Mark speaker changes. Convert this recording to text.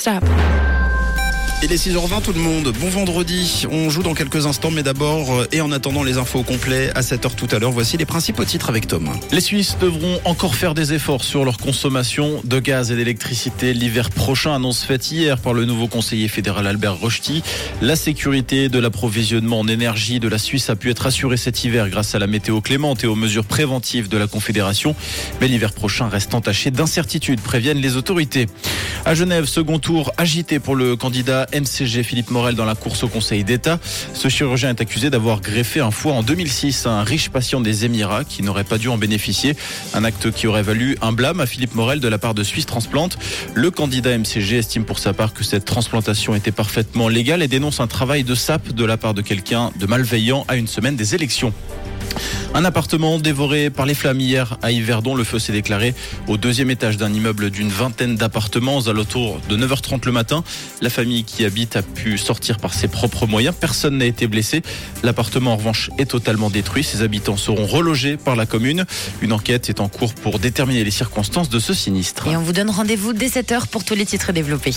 Speaker 1: Stop.
Speaker 2: Il est 6h20 tout le monde, bon vendredi, on joue dans quelques instants mais d'abord euh, et en attendant les infos au complet à 7h tout à l'heure, voici les principaux titres avec Tom.
Speaker 3: Les Suisses devront encore faire des efforts sur leur consommation de gaz et d'électricité l'hiver prochain, annonce faite hier par le nouveau conseiller fédéral Albert Rochety. La sécurité de l'approvisionnement en énergie de la Suisse a pu être assurée cet hiver grâce à la météo clémente et aux mesures préventives de la Confédération, mais l'hiver prochain reste entaché d'incertitudes, préviennent les autorités. À Genève, second tour agité pour le candidat MCG Philippe Morel dans la course au Conseil d'État. Ce chirurgien est accusé d'avoir greffé un foie en 2006 à un riche patient des Émirats qui n'aurait pas dû en bénéficier. Un acte qui aurait valu un blâme à Philippe Morel de la part de Suisse Transplante. Le candidat MCG estime pour sa part que cette transplantation était parfaitement légale et dénonce un travail de sape de la part de quelqu'un de malveillant à une semaine des élections. Un appartement dévoré par les flammes hier à Yverdon. Le feu s'est déclaré au deuxième étage d'un immeuble d'une vingtaine d'appartements aux alentours de 9h30 le matin. La famille qui habite a pu sortir par ses propres moyens. Personne n'a été blessé. L'appartement en revanche est totalement détruit. Ses habitants seront relogés par la commune. Une enquête est en cours pour déterminer les circonstances de ce sinistre.
Speaker 1: Et on vous donne rendez-vous dès 7h pour tous les titres développés.